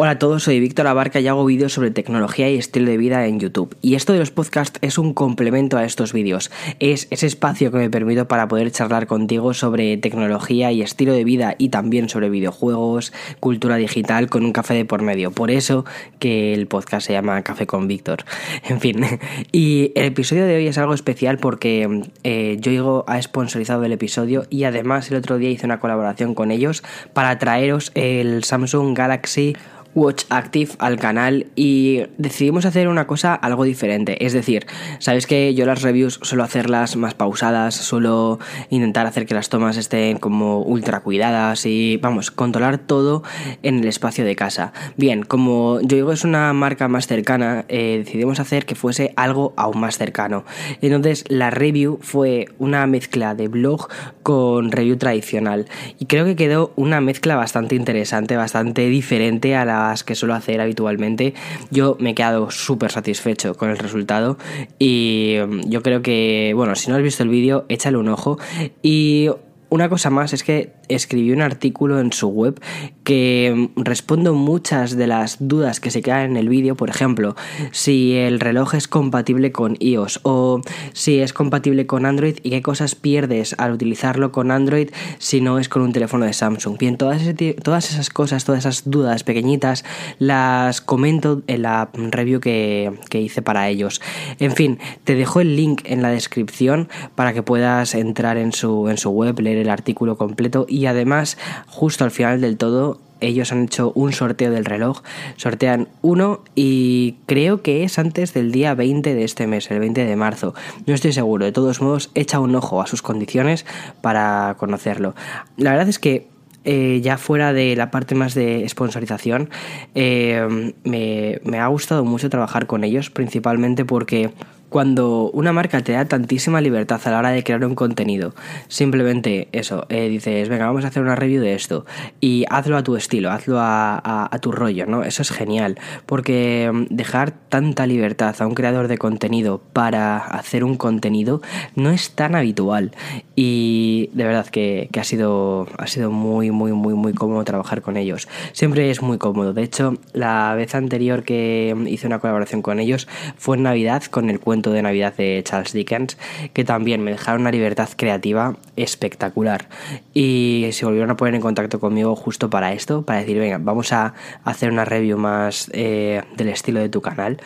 Hola a todos, soy Víctor Abarca y hago vídeos sobre tecnología y estilo de vida en YouTube. Y esto de los podcasts es un complemento a estos vídeos. Es ese espacio que me permito para poder charlar contigo sobre tecnología y estilo de vida y también sobre videojuegos, cultura digital con un café de por medio. Por eso que el podcast se llama Café con Víctor. En fin, y el episodio de hoy es algo especial porque eh, yo ha sponsorizado el episodio y además el otro día hice una colaboración con ellos para traeros el Samsung Galaxy Watch Active al canal y decidimos hacer una cosa algo diferente. Es decir, sabéis que yo las reviews suelo hacerlas más pausadas, suelo intentar hacer que las tomas estén como ultra cuidadas y vamos, controlar todo en el espacio de casa. Bien, como yo digo es una marca más cercana, eh, decidimos hacer que fuese algo aún más cercano. Entonces la review fue una mezcla de blog con review tradicional y creo que quedó una mezcla bastante interesante, bastante diferente a la que suelo hacer habitualmente, yo me he quedado súper satisfecho con el resultado y mm, yo creo que, bueno, si no has visto el vídeo, échale un ojo y una cosa más es que escribió un artículo en su web que respondo muchas de las dudas que se quedan en el vídeo, por ejemplo, si el reloj es compatible con iOS o si es compatible con Android y qué cosas pierdes al utilizarlo con Android si no es con un teléfono de Samsung. Bien, todas, todas esas cosas, todas esas dudas pequeñitas las comento en la review que, que hice para ellos. En fin, te dejo el link en la descripción para que puedas entrar en su, en su web, leer el artículo completo y además justo al final del todo ellos han hecho un sorteo del reloj, sortean uno y creo que es antes del día 20 de este mes, el 20 de marzo. No estoy seguro, de todos modos, echa un ojo a sus condiciones para conocerlo. La verdad es que eh, ya fuera de la parte más de sponsorización, eh, me, me ha gustado mucho trabajar con ellos, principalmente porque cuando una marca te da tantísima libertad a la hora de crear un contenido, simplemente eso, eh, dices, venga, vamos a hacer una review de esto y hazlo a tu estilo, hazlo a, tu rollo, ¿no? Eso es genial, porque mm, dejar tanta libertad a un creador de contenido para hacer un contenido no es tan habitual y de verdad que, ha, sido, ha sido muy, muy, muy, muy cómodo trabajar con ellos. Siempre es muy cómodo, de hecho, la vez anterior que hice una colaboración con ellos fue en Navidad con el cuento de Navidad de Charles Dickens, que también me dejaron una libertad creativa espectacular. Y se volvieron a poner en contacto conmigo justo para esto, para decir, venga, vamos a hacer una review más eh, del estilo de tu canal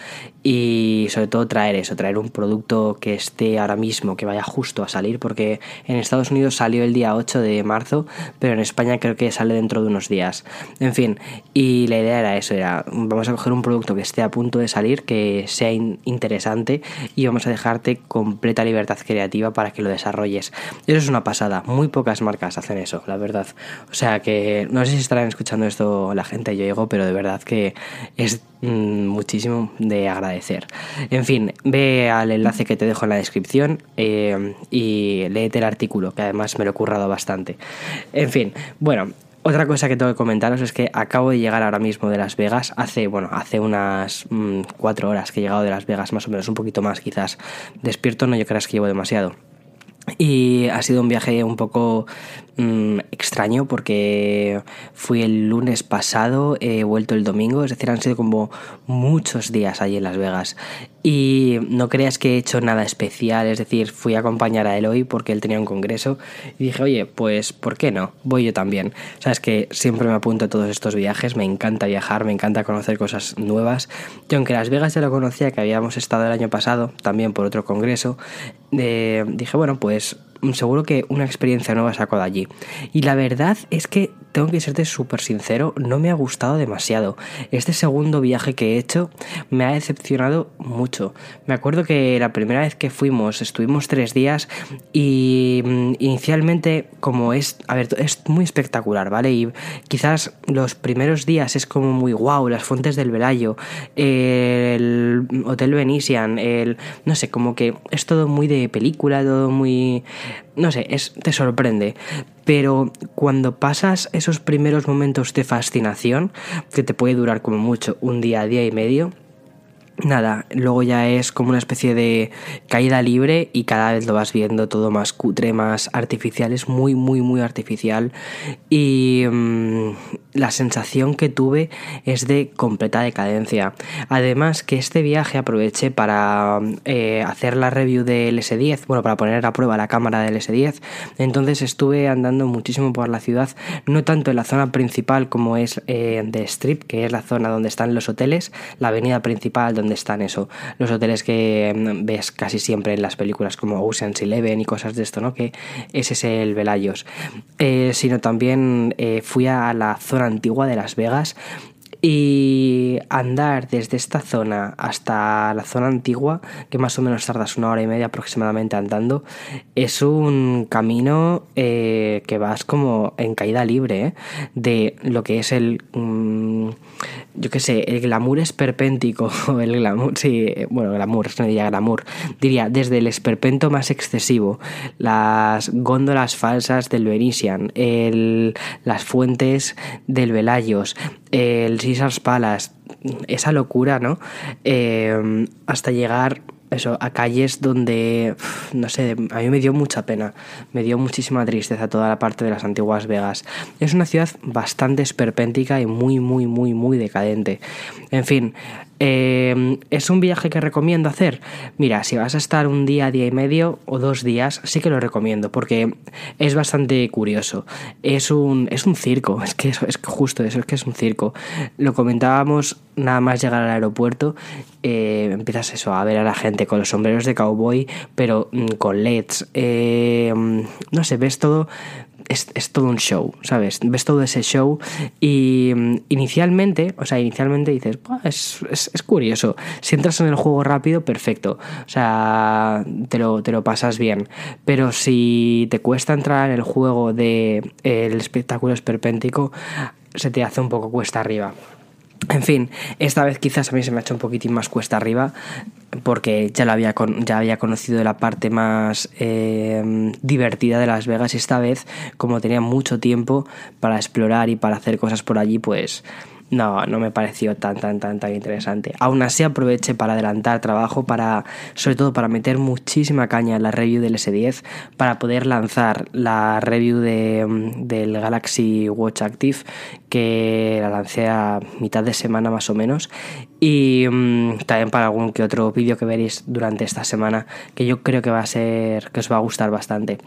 y sobre todo traer eso, traer un producto que esté ahora mismo, que vaya justo a salir, porque en Estados Unidos salió el día 8 de marzo, pero en España creo que sale dentro de unos días. En fin, y la idea era eso, era vamos a coger un producto que esté a punto de salir, que sea interesante y vamos a dejarte completa libertad creativa para que lo desarrolles. Eso es una pasada, muy pocas marcas hacen eso, la verdad. O sea que no sé si estarán escuchando esto la gente, yo digo, pero de verdad que es mm, muchísimo de agradecer. En fin, ve al enlace que te dejo en la descripción eh, y léete el artículo, que además me lo he currado bastante. En fin, bueno, otra cosa que tengo que comentaros es que acabo de llegar ahora mismo de Las Vegas, hace, bueno, hace unas mm, cuatro horas que he llegado de Las Vegas, más o menos, un poquito más quizás. Despierto, no yo creas que llevo demasiado. Y ha sido un viaje un poco mm, extraño porque fui el lunes pasado, he vuelto el domingo, es decir, han sido como muchos días allí en Las Vegas. Y no creas que he hecho nada especial, es decir, fui a acompañar a Eloy porque él tenía un congreso y dije, oye, pues ¿por qué no? Voy yo también. Sabes que siempre me apunto a todos estos viajes, me encanta viajar, me encanta conocer cosas nuevas. Y aunque Las Vegas ya lo conocía, que habíamos estado el año pasado, también por otro congreso, eh, dije, bueno, pues seguro que una experiencia nueva saco de allí. Y la verdad es que tengo que serte súper sincero, no me ha gustado demasiado. Este segundo viaje que he hecho me ha decepcionado mucho. Me acuerdo que la primera vez que fuimos estuvimos tres días y mm, inicialmente como es, a ver, es muy espectacular, ¿vale? Y quizás los primeros días es como muy guau, las fuentes del Velayo, el Hotel Venetian, el, no sé, como que es todo muy de película, todo muy no sé, es, te sorprende. Pero cuando pasas esos primeros momentos de fascinación, que te puede durar como mucho un día, día y medio, nada, luego ya es como una especie de caída libre y cada vez lo vas viendo todo más cutre, más artificial, es muy, muy, muy artificial y mm, la sensación que tuve es de completa decadencia. Además que este viaje aproveché para eh, hacer la review del S10, bueno, para poner a prueba la cámara del S10, entonces estuve andando muchísimo por la ciudad, no tanto en la zona principal como es eh, de Strip, que es la zona donde están los hoteles, la avenida principal donde están eso, los hoteles que mm, ves casi siempre en las películas como Ocean's Eleven y cosas de esto, ¿no? Que ese es el Velayos. Eh, sino también eh, fui a la zona antigua de Las Vegas y andar desde esta zona hasta la zona antigua, que más o menos tardas una hora y media aproximadamente andando, es un camino eh, que vas como en caída libre ¿eh? de lo que es el... Mm, yo qué sé, el glamour esperpéntico, el glamour, sí, bueno, glamour, no diría glamour, diría desde el esperpento más excesivo, las góndolas falsas del Venetian, el, las fuentes del Velayos, el Caesars Palace, esa locura, ¿no? Eh, hasta llegar eso, a calles donde, no sé, a mí me dio mucha pena, me dio muchísima tristeza toda la parte de las antiguas Vegas. Es una ciudad bastante esperpéntica y muy, muy, muy, muy decadente. En fin, eh, ¿Es un viaje que recomiendo hacer? Mira, si vas a estar un día, día y medio o dos días, sí que lo recomiendo porque es bastante curioso. Es un, es un circo, es que es justo eso, es que es un circo. Lo comentábamos nada más llegar al aeropuerto, eh, empiezas eso, a ver a la gente con los sombreros de cowboy, pero mm, con LEDs. Eh, no sé, ves todo es, todo un show, ¿sabes? Ves todo ese show y mm, inicialmente, o sea, inicialmente dices, es, es, curioso. Si entras en el juego rápido, perfecto. O sea, te lo, te lo pasas bien. Pero si te cuesta entrar en el juego de el espectáculo esperpéntico, se te hace un poco cuesta arriba. En fin, esta vez quizás a mí se me ha hecho un poquitín más cuesta arriba porque ya, lo había, ya había conocido la parte más eh, divertida de Las Vegas esta vez como tenía mucho tiempo para explorar y para hacer cosas por allí pues no, no me pareció tan, tan, tan, tan interesante. Aún así aproveché para adelantar trabajo, para, sobre todo para meter muchísima caña en la review del S10, para poder lanzar la review de, mm, del Galaxy Watch Active, que la lancé a mitad de semana más o menos, y mm, también para algún que otro vídeo que veréis durante esta semana, que yo creo que va a ser, que os va a gustar bastante.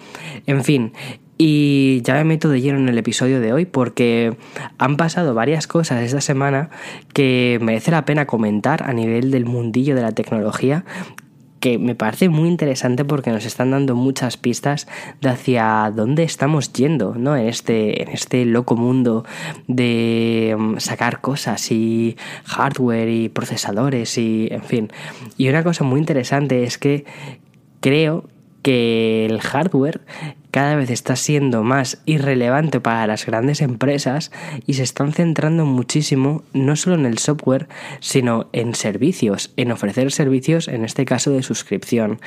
En fin, y ya me meto de lleno en el episodio de hoy porque han pasado varias cosas esta semana que merece la pena comentar a nivel del mundillo de la tecnología que me parece muy interesante porque nos están dando muchas pistas de hacia dónde estamos yendo, ¿no? En este, en este loco mundo de mm, sacar cosas y hardware y procesadores y en fin. Y una cosa muy interesante es que creo que el hardware cada vez está siendo más irrelevante para las grandes empresas y se están centrando muchísimo no solo en el software, sino en servicios, en ofrecer servicios, en este caso de suscripción.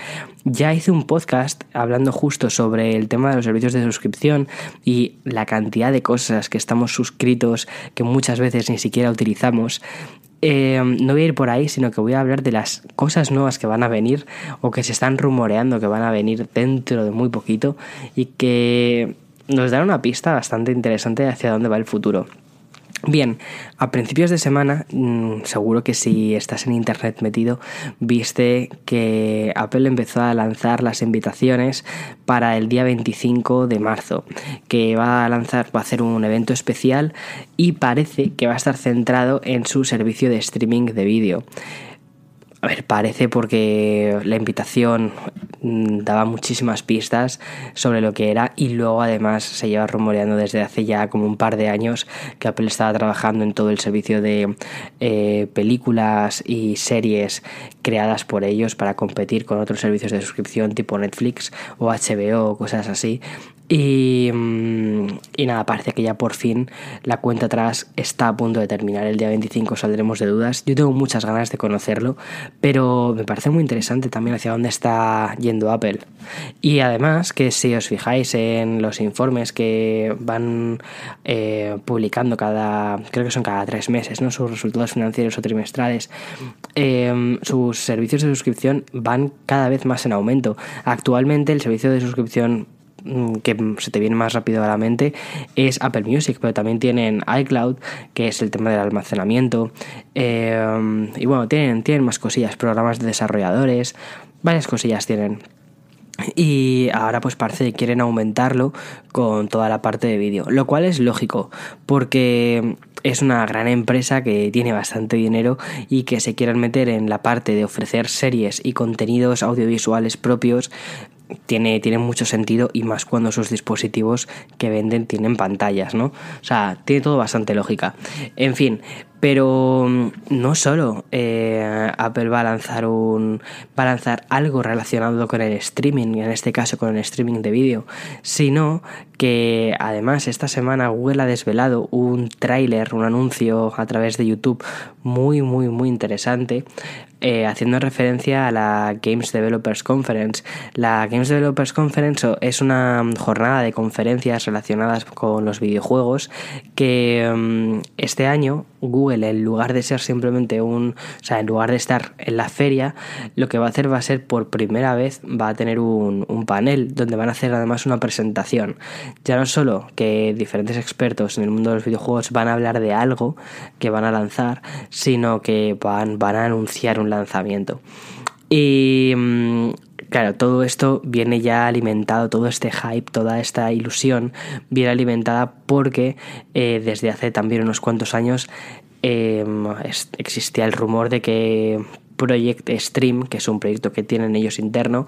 Ya hice un podcast hablando justo sobre el tema de los servicios de suscripción y la cantidad de cosas que estamos suscritos que muchas veces ni siquiera utilizamos eh, no voy a ir por ahí, sino que voy a hablar de las cosas nuevas que van a venir o que se están rumoreando que van a venir dentro de muy poquito y que nos dan una pista bastante interesante hacia dónde va el futuro. Bien, a principios de semana, mm, seguro que si estás en internet metido, viste que Apple empezó a lanzar las invitaciones para el día 25 de marzo, que va a lanzar, va a hacer un evento especial y parece que va a estar centrado en su servicio de streaming de vídeo. A ver, parece porque la invitación mm, daba muchísimas pistas sobre lo que era y luego además se lleva rumoreando desde hace ya como un par de años que Apple estaba trabajando en todo el servicio de eh, películas y series creadas por ellos para competir con otros servicios de suscripción tipo Netflix o HBO o cosas así Y, mm, y, nada, parece que ya por fin la cuenta atrás está a punto de terminar. El día 25 saldremos de dudas. Yo tengo muchas ganas de conocerlo, pero me parece muy interesante también hacia dónde está yendo Apple. Y además que si os fijáis en los informes que van eh, publicando cada, creo que son cada tres meses, ¿no? sus resultados financieros o trimestrales, eh, sus servicios de suscripción van cada vez más en aumento. Actualmente el servicio de suscripción que se te viene más rápido a la mente es Apple Music, pero también tienen iCloud, que es el tema del almacenamiento. Eh, y bueno, tienen, tienen más cosillas, programas de desarrolladores, varias cosillas tienen. Y ahora pues parece que quieren aumentarlo con toda la parte de vídeo, lo cual es lógico, porque es una gran empresa que tiene bastante dinero y que se quieren meter en la parte de ofrecer series y contenidos audiovisuales propios tiene, tiene mucho sentido y más cuando sus dispositivos que venden tienen pantallas, ¿no? O sea, tiene todo bastante lógica. En fin, pero mm, no solo eh, Apple va a lanzar un va a lanzar algo relacionado con el streaming, en este caso con el streaming de vídeo, sino que además esta semana Google ha desvelado un tráiler, un anuncio a través de YouTube muy muy muy interesante eh, haciendo referencia a la Games Developers Conference. La Games Developers Conference es una jornada de conferencias relacionadas con los videojuegos que mm, este año Google, en lugar de ser simplemente un, o sea, en lugar de estar en la feria, lo que va a hacer va a ser por primera vez, va a tener un, un panel donde van a hacer además una presentación. Ya no solo que diferentes expertos en el mundo de los videojuegos van a hablar de algo que van a lanzar, sino que van, van a anunciar un lanzamiento. Y mm, claro, todo esto viene ya alimentado, todo este hype, toda esta ilusión viene alimentada porque eh, desde hace también unos cuantos años em, existía el rumor de que Project Stream, que es un proyecto que tienen ellos interno,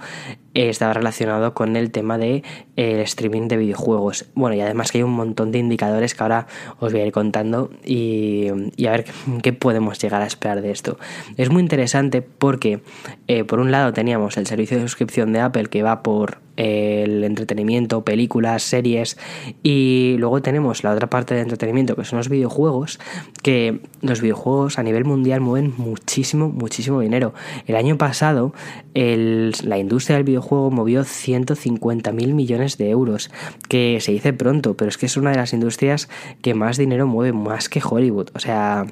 estaba relacionado con el tema de eh, streaming de videojuegos. Bueno, y además que hay un montón de indicadores que ahora os voy a ir contando y, a ver qué podemos llegar a esperar de esto. Es muy interesante porque, eh, por un lado, teníamos el servicio de suscripción de Apple que va por el entretenimiento, películas, series y luego tenemos la otra parte de entretenimiento que son los videojuegos, que los videojuegos a nivel mundial mueven muchísimo, muchísimo dinero. El año pasado la industria del videojuego movió 150 mil millones de euros, que se dice pronto, pero es que es una de las industrias que más dinero mueve, más que Hollywood. O sea,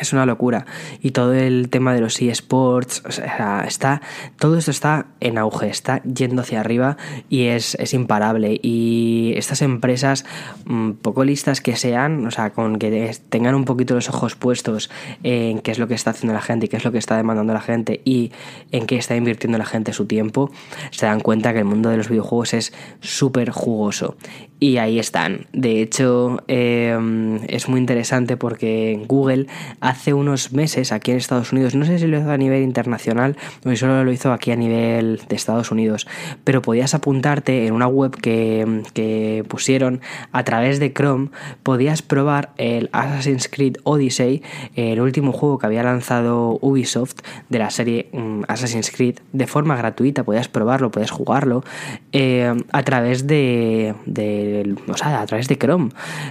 es una locura. Y todo el tema de los eSports, o sea, está, todo esto está en auge, está yendo hacia arriba y es, es imparable. Y estas empresas, mm, poco listas que sean, o sea, con que tengan un poquito los ojos puestos en qué es lo que está haciendo la gente y qué es lo que está demandando la gente y en qué está invirtiendo la gente su tiempo, se dan cuenta que el mundo de los videojuegos es súper jugoso. Y ahí están. De hecho, em, es muy interesante porque Google hace unos meses aquí en Estados Unidos, no sé si lo hizo a nivel internacional o solo lo hizo aquí a nivel de Estados Unidos, pero podías apuntarte en una web que, que pusieron a través de Chrome, podías probar el Assassin's Creed Odyssey, el último juego que había lanzado Ubisoft de la serie mm, Assassin's Creed, de forma gratuita, podías probarlo, podías jugarlo eh, a través de, de, o sea, a través de Chrome,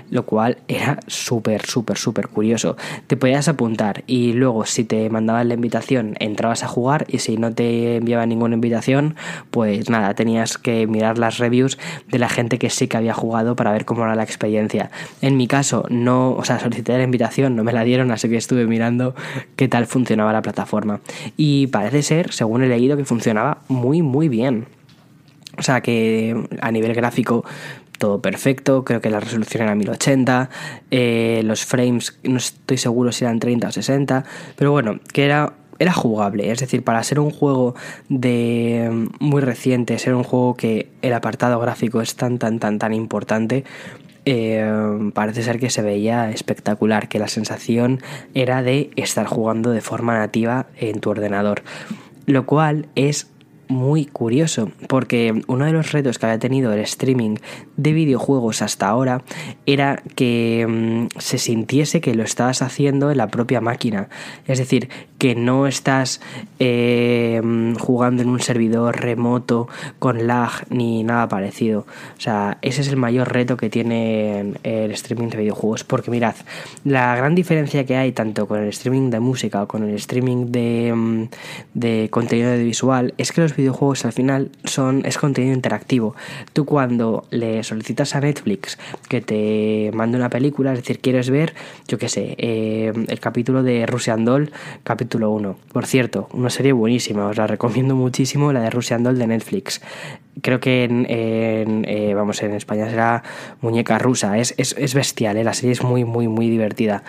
lo cual era súper, súper, súper curioso. Te podías apuntar y luego si te mandaban la invitación entrabas a jugar y si no te enviaban ninguna invitación pues nada, tenías que mirar las reviews de la gente que sí que había jugado para ver cómo era la experiencia. En mi caso no, o sea, solicité la invitación, no me la dieron, así que estuve mirando qué tal funcionaba la plataforma. Y parece ser, según he leído, que funcionaba muy muy bien. O sea que a nivel gráfico todo perfecto, creo que la resolución era 1080, eh, los frames no estoy seguro si eran 30 o 60, pero bueno, que era era jugable, es decir, para ser un juego de muy reciente, ser un juego que el apartado gráfico es tan tan tan tan importante, eh, parece ser que se veía espectacular, que la sensación era de estar jugando de forma nativa en tu ordenador, lo cual es muy curioso, porque uno de los retos que había tenido el streaming de videojuegos hasta ahora era que mm, se sintiese que lo estabas haciendo en la propia máquina. Es decir, que no estás eh, jugando en un servidor remoto con lag ni nada parecido. O sea, ese es el mayor reto que tiene el streaming de videojuegos. Porque mirad, la gran diferencia que hay tanto con el streaming de música o con el streaming de, mm, de contenido visual es que los videojuegos al final son es contenido interactivo. Tú cuando le solicitas a Netflix que te mande una película, es decir, quieres ver, yo qué sé, eh, el capítulo de Russian Doll, capítulo 1. Por cierto, una serie buenísima, os la recomiendo muchísimo, la de Russian Doll de Netflix. Creo que en, eh, vamos, en España será muñeca rusa, es, es, bestial, ¿eh? la serie es muy, muy, muy divertida.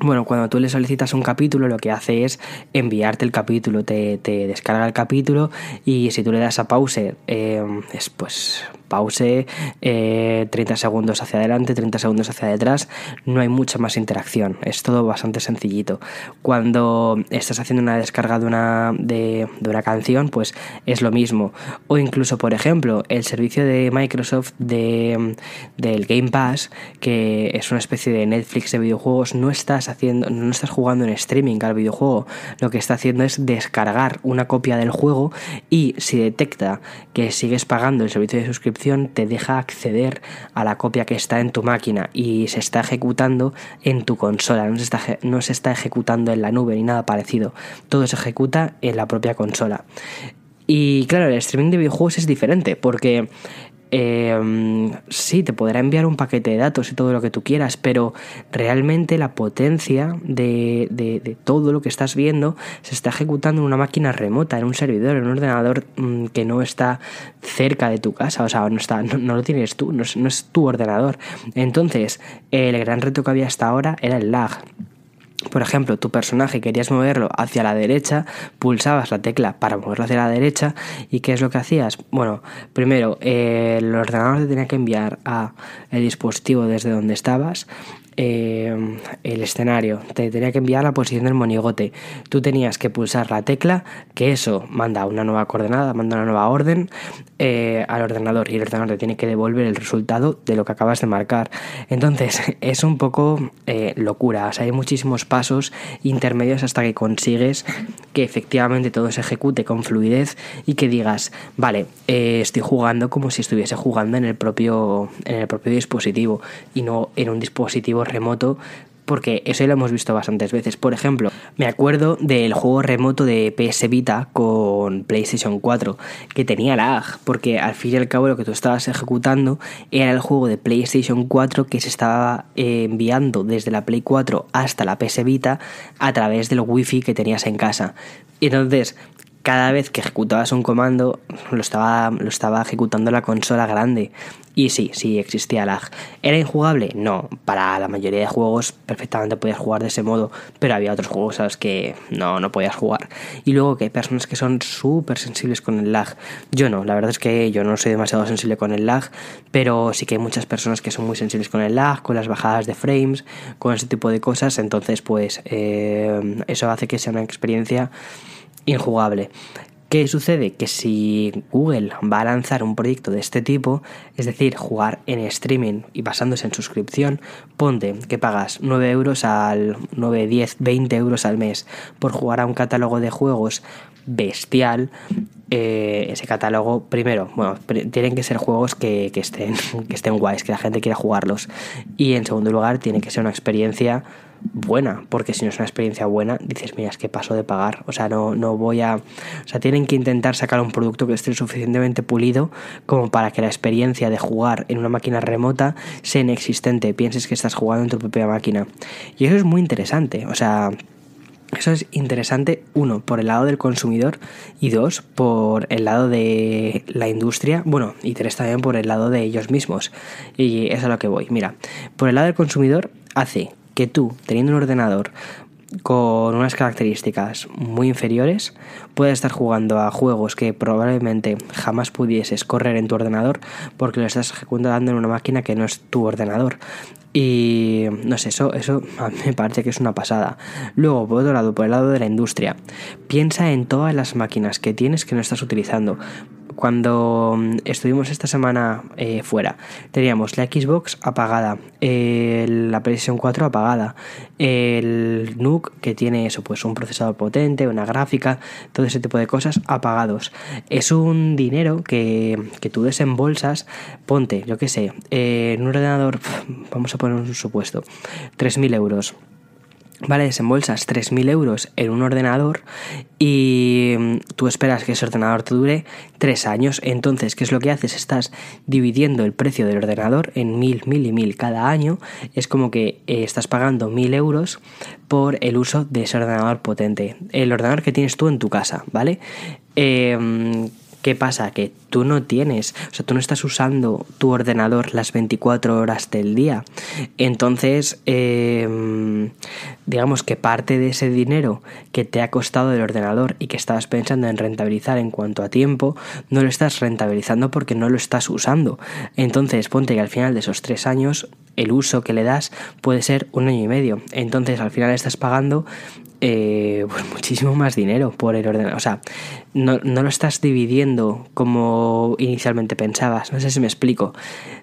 Bueno, cuando tú le solicitas un capítulo, lo que hace es enviarte el capítulo, te, descarga el capítulo y si tú le das a pause, eh, es pues pause, 30 eh, segundos hacia adelante, 30 segundos hacia detrás, no hay mucha más interacción, es todo bastante sencillito. Cuando estás haciendo una descarga de una, de, una canción, pues es lo mismo. O incluso, por ejemplo, el servicio de Microsoft de, del Game Pass, que es una especie de Netflix de videojuegos, no estás haciendo, no estás jugando en streaming al videojuego, lo que está haciendo es descargar una copia del juego y si detecta que sigues pagando el servicio de suscripción, te deja acceder a la copia que está en tu máquina y se está ejecutando en tu consola, no se está, no se está ejecutando en la nube ni nada parecido, todo se ejecuta en la propia consola. Y claro, el streaming de videojuegos es diferente porque eh, sí, te podrá enviar un paquete de datos y todo lo que tú quieras, pero realmente la potencia de, de, todo lo que estás viendo se está ejecutando en una máquina remota, en un servidor, en un ordenador mm, que no está cerca de tu casa, o sea, no, está, no, lo tienes tú, no no es tu ordenador. Entonces, el gran reto que había hasta ahora era el lag por ejemplo, tu personaje querías moverlo hacia la derecha, pulsabas la tecla para moverlo hacia la derecha y ¿qué es lo que hacías? Bueno, primero el ordenador te tenía que enviar a el dispositivo desde donde estabas eh, el escenario, te tenía que enviar la posición del monigote. Tú tenías que pulsar la tecla, que eso manda una nueva coordenada, manda una nueva orden eh, al ordenador y el ordenador te tiene que devolver el resultado de lo que acabas de marcar. Entonces es un poco eh, locura, hay muchísimos pasos intermedios hasta que consigues que efectivamente todo se ejecute con fluidez y que digas, vale, estoy jugando como si estuviese jugando en el propio, en el propio dispositivo y no en un dispositivo remoto porque eso ya lo hemos visto bastantes veces. Por ejemplo, me acuerdo del juego remoto de PS Vita con PlayStation 4, que tenía lag, porque al fin y al cabo lo que tú estabas ejecutando era el juego de PlayStation 4 que se estaba eh, enviando desde la Play 4 hasta la PS Vita a través del wifi que tenías en casa. Entonces, cada vez que ejecutabas un comando lo estaba, lo estaba ejecutando la consola grande. Y sí, sí, existía lag. ¿Era injugable? No, para la mayoría de juegos perfectamente podías jugar de ese modo, pero había otros juegos a los que no, no podías jugar. Y luego que hay personas que son súper sensibles con el lag. Yo no, la verdad es que yo no soy demasiado sensible con el lag, pero sí que hay muchas personas que son muy sensibles con el lag, con las bajadas de frames, con ese tipo de cosas. Entonces, pues eh, eso hace que sea una experiencia injugable. ¿Qué sucede? Que si Google va a lanzar un proyecto de este tipo, es decir, jugar en streaming y basándose en suscripción, ponte que pagas 9 euros al 9, 10, 20 euros al mes por jugar a un catálogo de juegos bestial. Eh, ese catálogo, primero, bueno, tienen que ser juegos que, que, estén, que estén guays, que la gente quiera jugarlos. Y en segundo lugar, tiene que ser una experiencia buena, porque si no es una experiencia buena, dices, mira, es que paso de pagar, o sea, no, no voy a... O sea, tienen que intentar sacar un producto que esté suficientemente pulido como para que la experiencia de jugar en una máquina remota sea inexistente, pienses que estás jugando en tu propia máquina. Y eso es muy interesante, o sea... Eso es interesante, uno, por el lado del consumidor y dos, por el lado de la industria, bueno, y tres también por el lado de ellos mismos. Y es a lo que voy. Mira, por el lado del consumidor hace que tú, teniendo un ordenador con unas características muy inferiores, puedes estar jugando a juegos que probablemente jamás pudieses correr en tu ordenador porque lo estás ejecutando en una máquina que no es tu ordenador. Y no sé, eso, eso a mí me parece que es una pasada. Luego, por otro lado, por el lado de la industria, piensa en todas las máquinas que tienes que no estás utilizando cuando mm, estuvimos esta semana eh, fuera, teníamos la Xbox apagada, la PlayStation 4 apagada, el NUC que tiene eso, pues un procesador potente, una gráfica, todo ese tipo de cosas apagados. Es un dinero que, que tú desembolsas, ponte, yo qué sé, en un ordenador, vamos a poner un supuesto, 3.000 euros Vale, desembolsas 3.000 euros en un ordenador y mm, tú esperas que ese ordenador te dure 3 años. Entonces, ¿qué es lo que haces? Estás dividiendo el precio del ordenador en 1.000, 1.000 y 1.000 cada año. Es como que eh, estás pagando 1.000 euros por el uso de ese ordenador potente. El ordenador que tienes tú en tu casa, ¿vale? Eh, ¿Qué pasa? Que tú no tienes, o sea, tú no estás usando tu ordenador las 24 horas del día. Entonces, em, digamos que parte de ese dinero que te ha costado el ordenador y que estabas pensando en rentabilizar en cuanto a tiempo, no lo estás rentabilizando porque no lo estás usando. Entonces, ponte que al final de esos tres años, el uso que le das puede ser un año y medio. Entonces, al final estás pagando eh, pues muchísimo más dinero por el ordenador. O sea, no, no, lo estás dividiendo como inicialmente pensabas. No sé si me explico.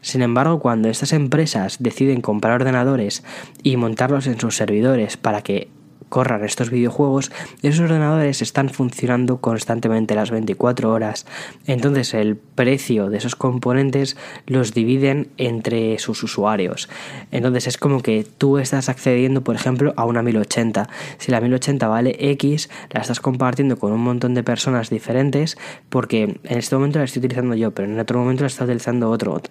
Sin embargo, cuando estas empresas deciden comprar ordenadores y montarlos en sus servidores para que corran estos videojuegos, esos ordenadores están funcionando constantemente las 24 horas. Entonces el precio de esos componentes los dividen entre sus usuarios. Entonces es como que tú estás accediendo, por ejemplo, a una 1080. Si la 1080 vale X, la estás compartiendo con un montón de personas diferentes porque en este momento la estoy utilizando yo, pero en otro momento la está utilizando otro.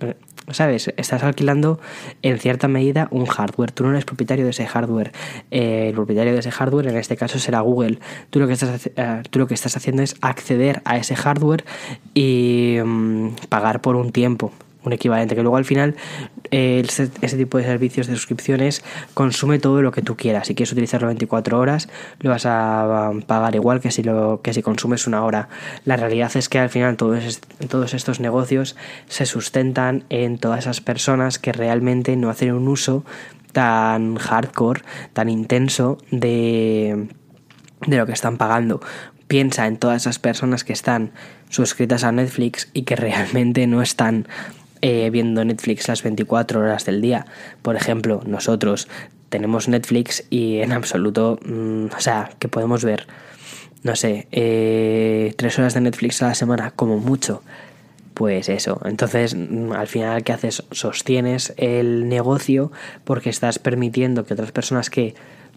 ¿Sabes? Estás alquilando en cierta medida un hardware. Tú no eres propietario de ese hardware. Eh, el propietario de ese hardware, en este caso será Google. Tú lo que estás, eh, tú lo que estás haciendo es acceder a ese hardware y mm, pagar por un tiempo un equivalente, que luego al final eh, ese, tipo de servicios de suscripciones consume todo lo que tú quieras. Si quieres utilizarlo 24 horas, lo vas a pagar igual que si, lo, que si consumes una hora. La realidad es que al final todos, todos estos negocios se sustentan en todas esas personas que realmente no hacen un uso tan hardcore, tan intenso de, de lo que están pagando. Piensa en todas esas personas que están suscritas a Netflix y que realmente no están eh, viendo Netflix las 24 horas del día. Por ejemplo, nosotros tenemos Netflix y en absoluto, mm, o sea, que podemos ver, no sé, eh, tres horas de Netflix a la semana como mucho pues eso, entonces mm, al final ¿qué haces? Sostienes el negocio porque estás permitiendo que otras personas que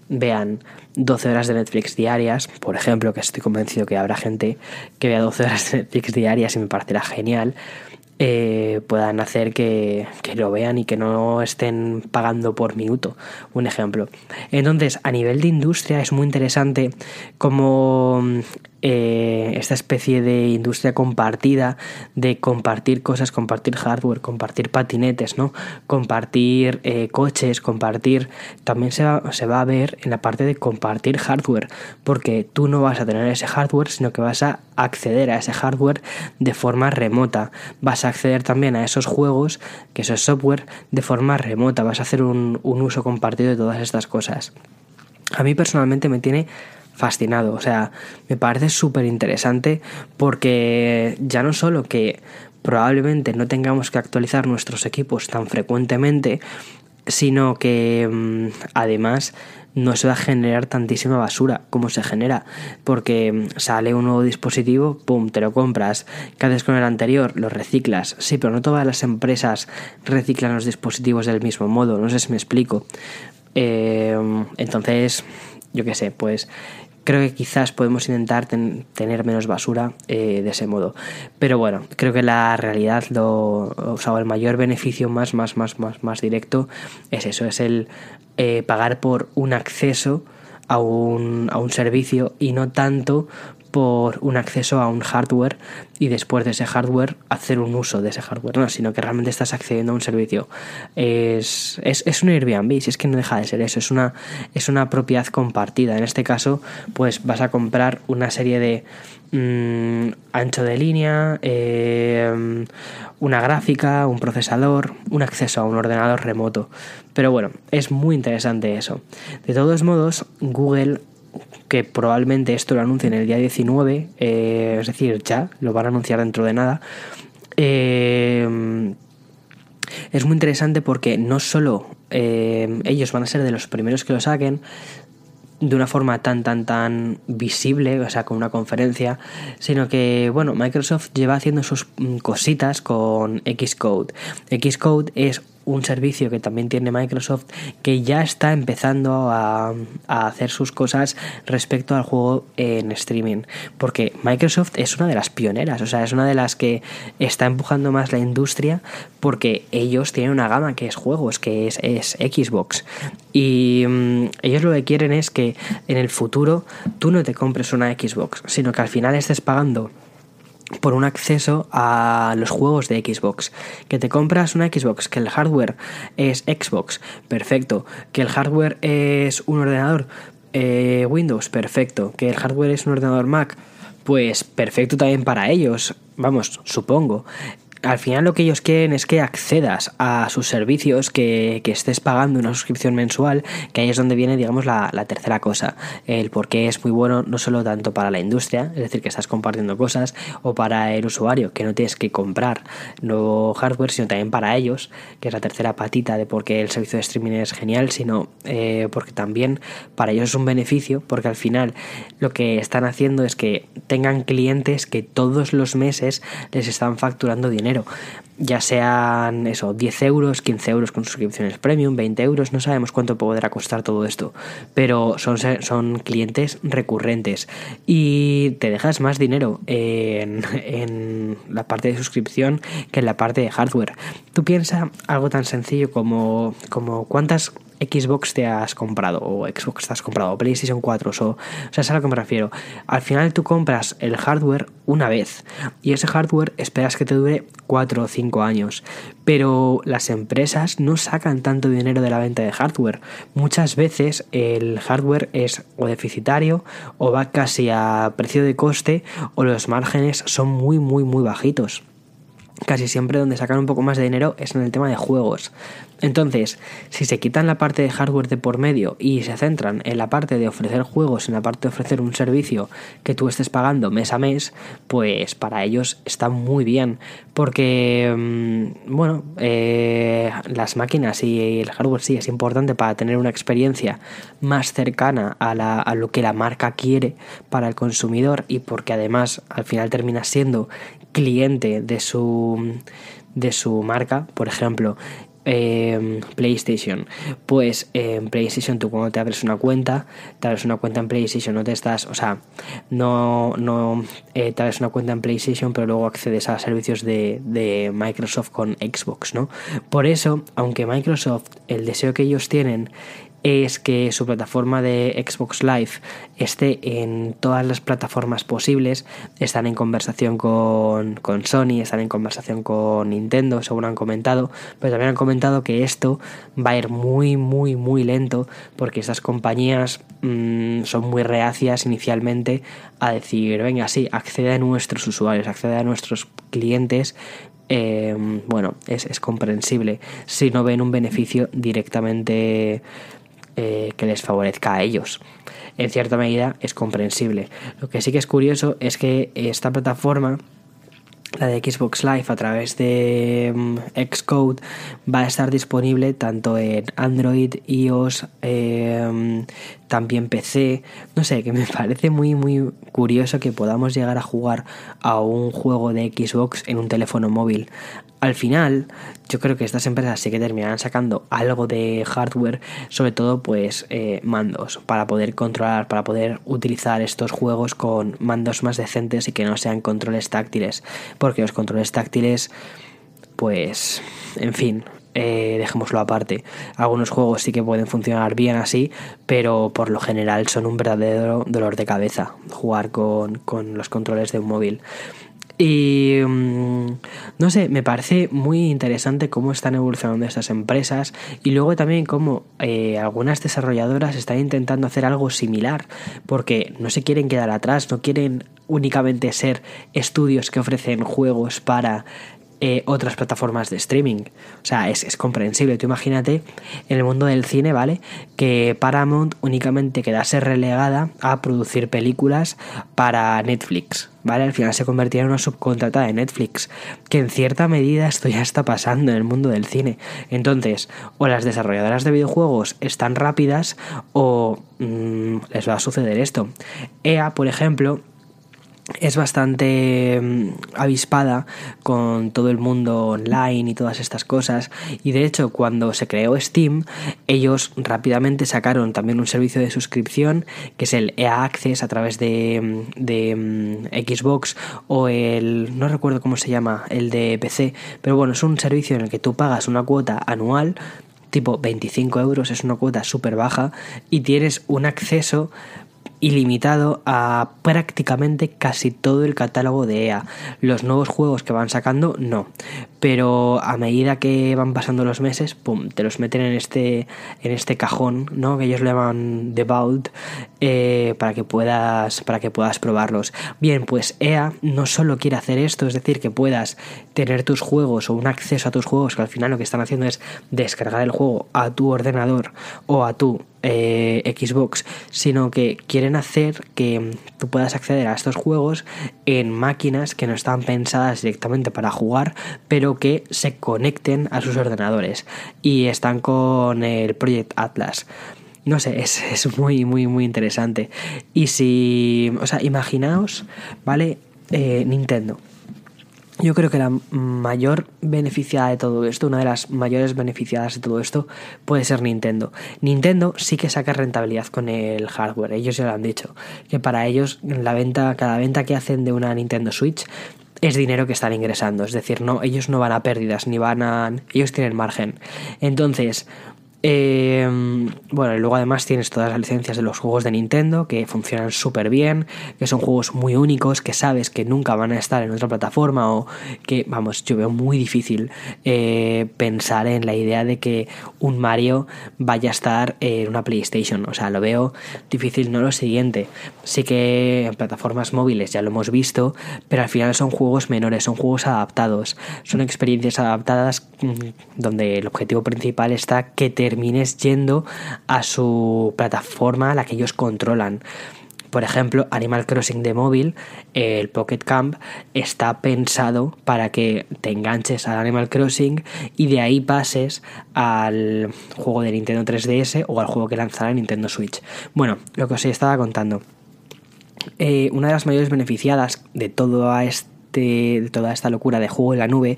vean 12 horas de Netflix diarias, por ejemplo, que estoy convencido que habrá gente que vea 12 horas de Netflix diarias y me parecerá genial, eh, puedan hacer que, que, lo vean y que no estén pagando por minuto. Un ejemplo. Entonces, a nivel de industria es muy interesante como eh, esta especie de industria compartida, de compartir cosas, compartir hardware, compartir patinetes, ¿no? Compartir eh, coches, compartir. También se va, se va a ver en la parte de compartir hardware, porque tú no vas a tener ese hardware, sino que vas a acceder a ese hardware de forma remota. Vas a acceder también a esos juegos, que eso es software, de forma remota. Vas a hacer un, un uso compartido de todas estas cosas. A mí personalmente me tiene fascinado. O sea, me parece súper interesante porque ya no solo que probablemente no tengamos que actualizar nuestros equipos tan frecuentemente, sino que mm, además no se va a generar tantísima basura como se genera, porque mm, sale un nuevo dispositivo, pum, te lo compras, ¿qué haces con el anterior? Lo reciclas, sí, pero no todas las empresas reciclan los dispositivos del mismo modo, no sé si me explico. Eh, entonces, yo qué sé, pues creo que quizás podemos intentar tener menos basura eh, de ese modo. Pero bueno, creo que la realidad, lo, o sea, el mayor beneficio más, más, más, más, más directo es eso, es el eh, pagar por un acceso a un, a un servicio y no tanto por un acceso a un hardware y después de ese hardware hacer un uso de ese hardware, no, sino que realmente estás accediendo a un servicio. Es, es, es un Airbnb, si es que no deja de ser eso, es una, es una propiedad compartida. En este caso, pues vas a comprar una serie de mm, ancho de línea, eh, una gráfica, un procesador, un acceso a un ordenador remoto. Pero bueno, es muy interesante eso. De todos modos, Google que probablemente esto lo anuncien el día 19, eh, es decir, ya, lo van a anunciar dentro de nada. Eh, es muy interesante porque no solo eh, ellos van a ser de los primeros que lo saquen, de una forma tan tan tan visible, o sea, con una conferencia, sino que, bueno, Microsoft lleva haciendo sus mm, cositas con Xcode. Xcode es un servicio que también tiene Microsoft que ya está empezando a, hacer sus cosas respecto al juego en streaming. Porque Microsoft es una de las pioneras, o sea, es una de las que está empujando más la industria porque ellos tienen una gama que es juegos, que es, es Xbox. Y mm, ellos lo que quieren es que en el futuro tú no te compres una Xbox, sino que al final estés pagando por un acceso a los juegos de Xbox. Que te compras una Xbox, que el hardware es Xbox, perfecto. Que el hardware es un ordenador eh, Windows, perfecto. Que el hardware es un ordenador Mac, pues perfecto también para ellos. Vamos, supongo al final lo que ellos quieren es que accedas a sus servicios, que, estés pagando una suscripción mensual, que ahí es donde viene, digamos, la, tercera cosa. El por qué es muy bueno no solo tanto para la industria, es decir, que estás compartiendo cosas, o para el usuario, que no tienes que comprar nuevo hardware, sino también para ellos, que es la tercera patita de por qué el servicio de streaming es genial, sino eh, porque también para ellos es un beneficio, porque al final lo que están haciendo es que tengan clientes que todos los meses les están facturando dinero ya sean eso, 10 euros, 15 euros con suscripciones premium, 20 euros, no sabemos cuánto podrá costar todo esto, pero son, son clientes recurrentes y te dejas más dinero en, en la parte de suscripción que en la parte de hardware. Tú piensas algo tan sencillo como, como cuántas Xbox te has comprado, o Xbox te has comprado, o PlayStation 4, o, o sea, es a lo que me refiero. Al final tú compras el hardware una vez, y ese hardware esperas que te dure 4 o 5 años, pero las empresas no sacan tanto dinero de la venta de hardware. Muchas veces el hardware es o deficitario, o va casi a precio de coste, o los márgenes son muy, muy, muy bajitos casi siempre donde sacan un poco más de dinero es en el tema de juegos. Entonces, si se quitan la parte de hardware de por medio y se centran en la parte de ofrecer juegos, en la parte de ofrecer un servicio que tú estés pagando mes a mes, pues para ellos está muy bien. Porque, mm, bueno, eh, las máquinas y el hardware sí es importante para tener una experiencia más cercana a, a lo que la marca quiere para el consumidor y porque además al final termina siendo cliente de su, de su marca, por ejemplo, em, PlayStation. Pues en PlayStation tú cuando te abres una cuenta, te abres una cuenta en PlayStation, no te estás, o sea, no, no eh, abres una cuenta en PlayStation, pero luego accedes a servicios de, de Microsoft con Xbox, ¿no? Por eso, aunque Microsoft, el deseo que ellos tienen es que su plataforma de Xbox Live esté en todas las plataformas posibles. Están en conversación con, con, Sony, están en conversación con Nintendo, según han comentado, pero también han comentado que esto va a ir muy, muy, muy lento porque estas compañías mm, son muy reacias inicialmente a decir, venga, sí, accede a nuestros usuarios, accede a nuestros clientes eh, bueno, es, es, comprensible. Si no ven un beneficio directamente eh, que les favorezca a ellos. En cierta medida es comprensible. Lo que sí que es curioso es que esta plataforma la de Xbox Live a través de mm, Xcode va a estar disponible tanto en Android, iOS, em, también PC. No sé, que me parece muy muy curioso que podamos llegar a jugar a un juego de Xbox en un teléfono móvil al final yo creo que estas empresas sí que terminarán sacando algo de hardware, sobre todo pues eh, mandos, para poder controlar, para poder utilizar estos juegos con mandos más decentes y que no sean controles táctiles, porque los controles táctiles pues en fin, eh, dejémoslo aparte. Algunos juegos sí que pueden funcionar bien así, pero por lo general son un verdadero dolor de cabeza jugar con, con los controles de un móvil. Y mm, no sé, me parece muy interesante cómo están evolucionando estas empresas y luego también cómo eh, algunas desarrolladoras están intentando hacer algo similar porque no se quieren quedar atrás, no quieren únicamente ser estudios que ofrecen juegos para eh, otras plataformas de streaming. O sea, es, comprensible. Tú imagínate en el mundo del cine, ¿vale? Que Paramount únicamente quedase relegada a producir películas para Netflix, ¿vale? Al final se convertiría en una subcontrata de Netflix, que en cierta medida esto ya está pasando en el mundo del cine. Entonces, o las desarrolladoras de videojuegos están rápidas o mm, les va a suceder esto. EA, por ejemplo, es bastante mm, avispada con todo el mundo online y todas estas cosas. Y de hecho cuando se creó Steam ellos rápidamente sacaron también un servicio de suscripción que es el EA Access a través de, mm, de mm, Xbox o el no recuerdo cómo se llama el de PC pero bueno es un servicio en el que tú pagas una cuota anual tipo 25 euros es una cuota súper baja y tienes un acceso ilimitado a prácticamente casi todo el catálogo de EA. Los nuevos juegos que van sacando, no. Pero a medida que van pasando los meses, pum, te los meten en este, en este cajón, ¿no? Que ellos le llaman The Vault, eh, para que puedas, para que puedas probarlos. Bien, pues EA no solo quiere hacer esto, es decir, que puedas tener tus juegos o un acceso a tus juegos, que al final lo que están haciendo es descargar el juego a tu ordenador o a tu eh, Xbox, sino que quieren hacer que tú puedas acceder a estos juegos en máquinas que no están pensadas directamente para jugar, pero que se conecten a sus ordenadores. Y están con el Project Atlas. No sé, es, es muy, muy, muy interesante. Y si, o sea, imaginaos, ¿vale? Eh, Nintendo yo creo que la mayor beneficiada de todo esto, una de las mayores beneficiadas de todo esto, puede ser Nintendo. Nintendo sí que saca rentabilidad con el hardware, ellos ya lo han dicho, que para ellos la venta, cada venta que hacen de una Nintendo Switch es dinero que están ingresando, es decir, no, ellos no van a pérdidas, ni van a. ellos tienen margen. Entonces, eh, bueno, y luego además tienes todas las licencias de los juegos de Nintendo que funcionan súper bien, que son juegos muy únicos, que sabes que nunca van a estar en otra plataforma o que, vamos, yo veo muy difícil eh, pensar en la idea de que un Mario vaya a estar en una PlayStation. O sea, lo veo difícil, no lo siguiente. Sí que en plataformas móviles ya lo hemos visto, pero al final son juegos menores, son juegos adaptados, son experiencias adaptadas mm, donde el objetivo principal está que te termines yendo a su plataforma, la que ellos controlan. Por ejemplo, Animal Crossing de móvil, el Pocket Camp, está pensado para que te enganches al Animal Crossing y de ahí pases al juego de Nintendo 3DS o al juego que lanzará Nintendo Switch. Bueno, lo que os estaba contando. Eh, una de las mayores beneficiadas de todo este de toda esta locura de juego en la nube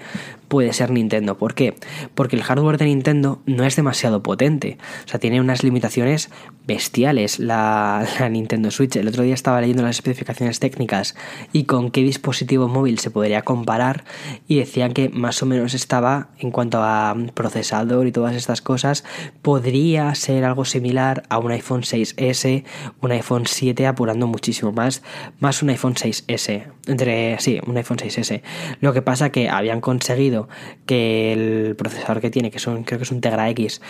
puede ser Nintendo. ¿Por qué? Porque el hardware de Nintendo no es demasiado potente. O sea, tiene unas limitaciones bestiales la, Nintendo Switch. El otro día estaba leyendo las especificaciones técnicas y con qué dispositivo móvil se podría comparar y decían que más o menos estaba en cuanto a procesador y todas estas cosas, podría ser algo similar a un iPhone 6S, un iPhone 7 apurando muchísimo más, más un iPhone 6S. Entre, sí, un iPhone 6S. Lo que pasa que habían conseguido que el procesador que tiene, que son, creo que es un Tegra X,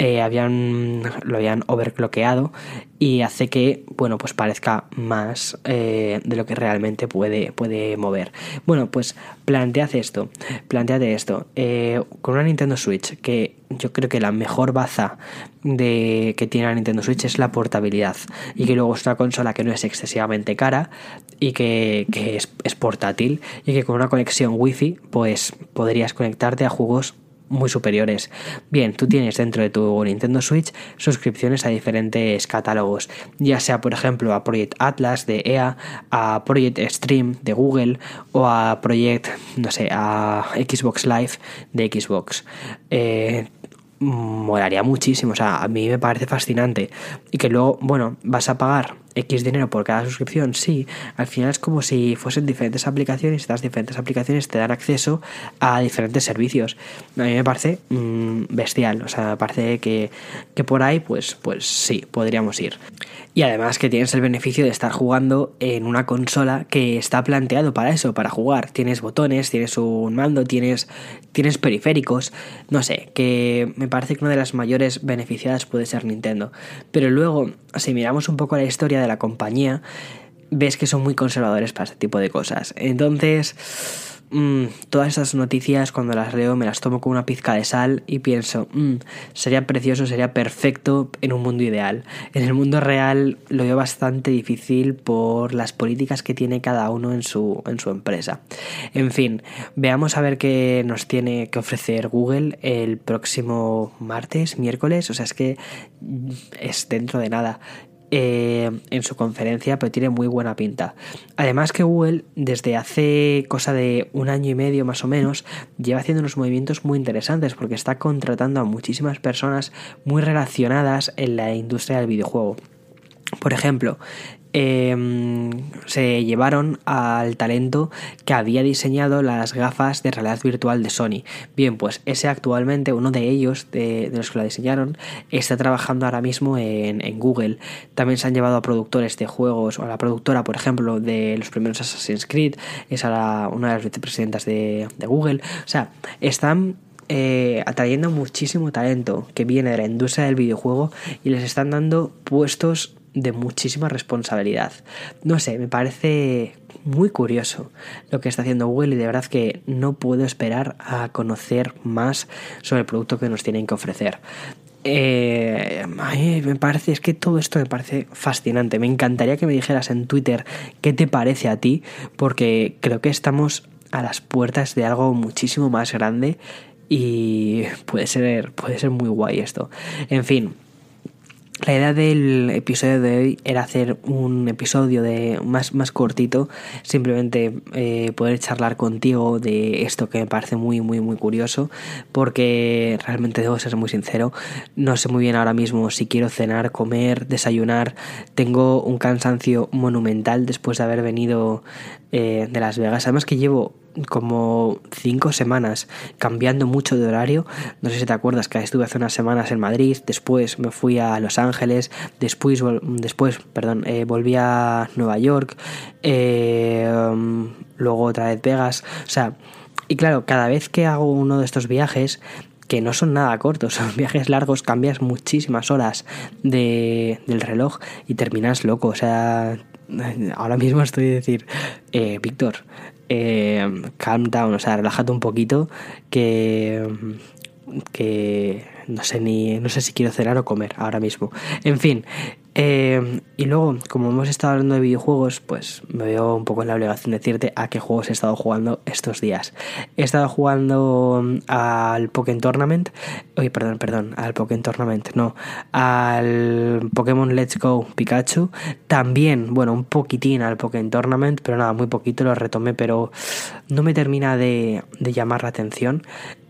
eh, habían, lo habían overclockeado y hace que, bueno, pues parezca más eh, de lo que realmente puede, puede mover. Bueno, pues plantead esto, planteate esto, eh, con una Nintendo Switch, que yo creo que la mejor baza de, que tiene la Nintendo Switch es la portabilidad y que luego es una consola que no es excesivamente cara y que, es, es portátil y que con una conexión wifi pues podrías conectarte a juegos muy superiores. Bien, tú tienes dentro de tu Nintendo Switch suscripciones a diferentes catálogos, ya sea por ejemplo a Project Atlas de EA, a Project Stream de Google o a Project, no sé, a Xbox Live de Xbox. Eh, molaría muchísimo, o sea, a mí me parece fascinante. Y que luego, bueno, vas a pagar X dinero por cada suscripción, sí, al final es como si fuesen diferentes aplicaciones estas diferentes aplicaciones te dan acceso a diferentes servicios. A mí me parece mm, bestial, o sea, me parece que, que por ahí pues, pues sí, podríamos ir. Y además que tienes el beneficio de estar jugando en una consola que está planteado para eso, para jugar. Tienes botones, tienes un mando, tienes, tienes periféricos, no sé, que me parece que una de las mayores beneficiadas puede ser Nintendo. Pero luego, si miramos un poco la historia de la compañía, ves que son muy conservadores para este tipo de cosas. Entonces Mm, todas esas noticias cuando las leo me las tomo con una pizca de sal y pienso, mm, sería precioso, sería perfecto en un mundo ideal. En el mundo real lo veo bastante difícil por las políticas que tiene cada uno en su, en su empresa. En fin, veamos a ver qué nos tiene que ofrecer Google el próximo martes, miércoles, o sea, es que es dentro de nada. Eh, en su conferencia, pero tiene muy buena pinta. Además que Google, desde hace cosa de un año y medio más o menos, lleva haciendo unos movimientos muy interesantes porque está contratando a muchísimas personas muy relacionadas en la industria del videojuego. Por ejemplo, Em, se llevaron al talento que había diseñado las gafas de realidad virtual de Sony. Bien, pues ese actualmente, uno de ellos, de, los que la diseñaron, está trabajando ahora mismo en, Google. También se han llevado a productores de juegos, o a la productora, por ejemplo, de los primeros Assassin's Creed, es una de las vicepresidentas de, Google. O sea, están eh, atrayendo muchísimo talento que viene de la industria del videojuego y les están dando puestos de muchísima responsabilidad. No sé, me parece muy curioso lo que está haciendo Google y de verdad que no puedo esperar a conocer más sobre el producto que nos tienen que ofrecer. Eh, me parece, es que todo esto me parece fascinante. Me encantaría que me dijeras en Twitter qué te parece a ti, porque creo que estamos a las puertas de algo muchísimo más grande y puede ser, puede ser muy guay esto. En fin, la idea del episodio de hoy era hacer un episodio de más, más cortito, simplemente eh, poder charlar contigo de esto que me parece muy, muy, muy curioso, porque realmente debo ser muy sincero, no sé muy bien ahora mismo si quiero cenar, comer, desayunar, tengo un cansancio monumental después de haber venido eh, de Las Vegas, además que llevo como cinco semanas cambiando mucho de horario. No sé si te acuerdas que estuve hace unas semanas en Madrid, después me fui a Los Ángeles, después, después perdón, eh, volví a Nueva York, eh, luego otra vez Vegas. O sea, y claro, cada vez que hago uno de estos viajes, que no son nada cortos, son viajes largos, cambias muchísimas horas de, del reloj y terminas loco. O sea, ahora mismo estoy a decir, eh, Víctor, eh, calm down, o sea, relájate un poquito, que, que no sé ni, no sé si quiero cenar o comer ahora mismo. En fin, eh, y luego, como hemos estado hablando de videojuegos, pues me veo un poco en la obligación de decirte a qué juegos he estado jugando estos días. He estado jugando mm, al Pokémon Tournament, oye, perdón, perdón, al Pokémon Tournament, no, al Pokémon Let's Go Pikachu, también, bueno, un poquitín al Pokémon Tournament, pero nada, muy poquito lo retomé, pero no me termina de, llamar la atención.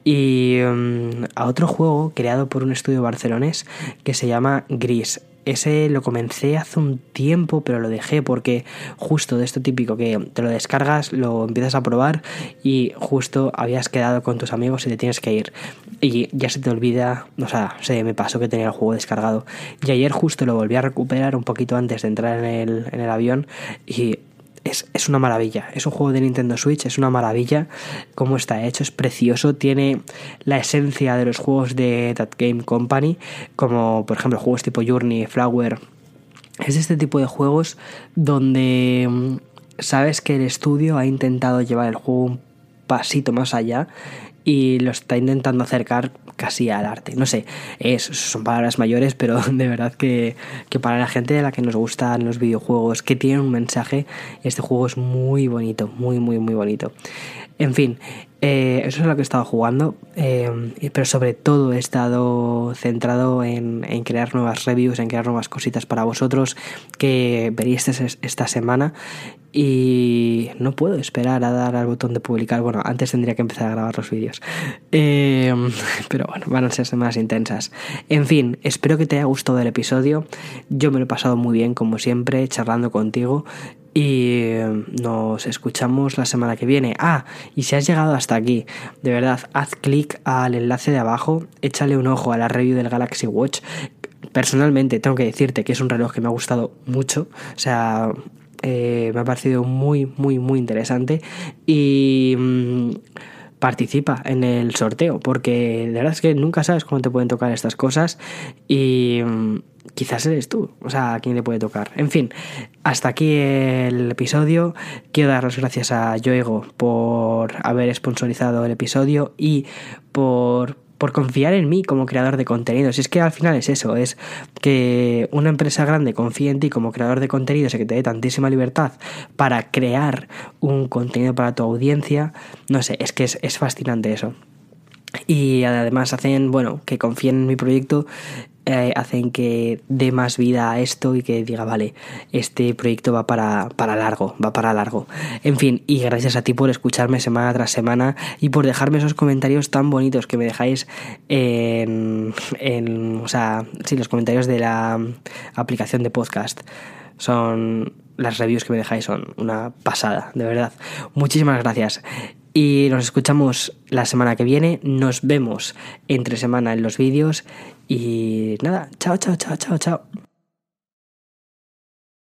Y mm, a otro juego creado por un estudio barcelonés que se llama Gris. Ese lo comencé hace un tiempo, pero lo dejé porque justo de esto típico que te lo descargas, lo empiezas a probar y justo habías quedado con tus amigos y te tienes que ir. Y ya se te olvida, o sea, se me pasó que tenía el juego descargado. Y ayer justo lo volví a recuperar un poquito antes de entrar en el, en el avión y es, una maravilla. Es un juego de Nintendo Switch, es una maravilla cómo está hecho, es precioso, tiene la esencia de los juegos de That Game Company, como por ejemplo juegos tipo Journey, Flower. Es este tipo de juegos donde mm, sabes que el estudio ha intentado llevar el juego un pasito más allá y lo está intentando acercar casi al arte. No sé, es, son palabras mayores, pero de verdad que, que, para la gente de la que nos gustan los videojuegos, que tienen un mensaje, este juego es muy bonito, muy, muy, muy bonito. En fin, Eh, eso es lo que he estado jugando, eh, pero sobre todo he estado centrado en, en, crear nuevas reviews, en crear nuevas cositas para vosotros que veréis esta semana y no puedo esperar a dar al botón de publicar. Bueno, antes tendría que empezar a grabar los vídeos. Eh, pero bueno, van a ser semanas intensas. En fin, espero que te haya gustado el episodio. Yo me lo he pasado muy bien, como siempre, charlando contigo. Y eh, nos escuchamos la semana que viene. Ah, y si has llegado hasta aquí, de verdad, haz clic al enlace de abajo, échale un ojo a la review del Galaxy Watch. Personalmente tengo que decirte que es un reloj que me ha gustado mucho. O sea, eh, me ha parecido muy, muy, muy interesante. Y mm, participa en el sorteo, porque de verdad es que nunca sabes cómo te pueden tocar estas cosas. Y mm, quizás eres tú, o sea, a quién le puede tocar. En fin, hasta aquí el episodio. Quiero dar las gracias a Yoego por haber sponsorizado el episodio y por por confiar en mí como creador de contenidos. Y es que al final es eso, es que una empresa grande confíe en ti como creador de contenidos y que te dé tantísima libertad para crear un contenido para tu audiencia. No sé, es que es, es fascinante eso. Y además hacen, bueno, que confíen en mi proyecto eh, hacen que dé más vida a esto y que diga, vale, este proyecto va para, para largo, va para largo. En fin, y gracias a ti por escucharme semana tras semana y por dejarme esos comentarios tan bonitos que me dejáis en, en o sea, sí, los comentarios de la aplicación de podcast. Son las reviews que me dejáis son una pasada, de verdad. Muchísimas gracias. Y nos escuchamos la semana que viene. Nos vemos entre semana en los vídeos. Y nada, chao, chao, chao, chao, chao.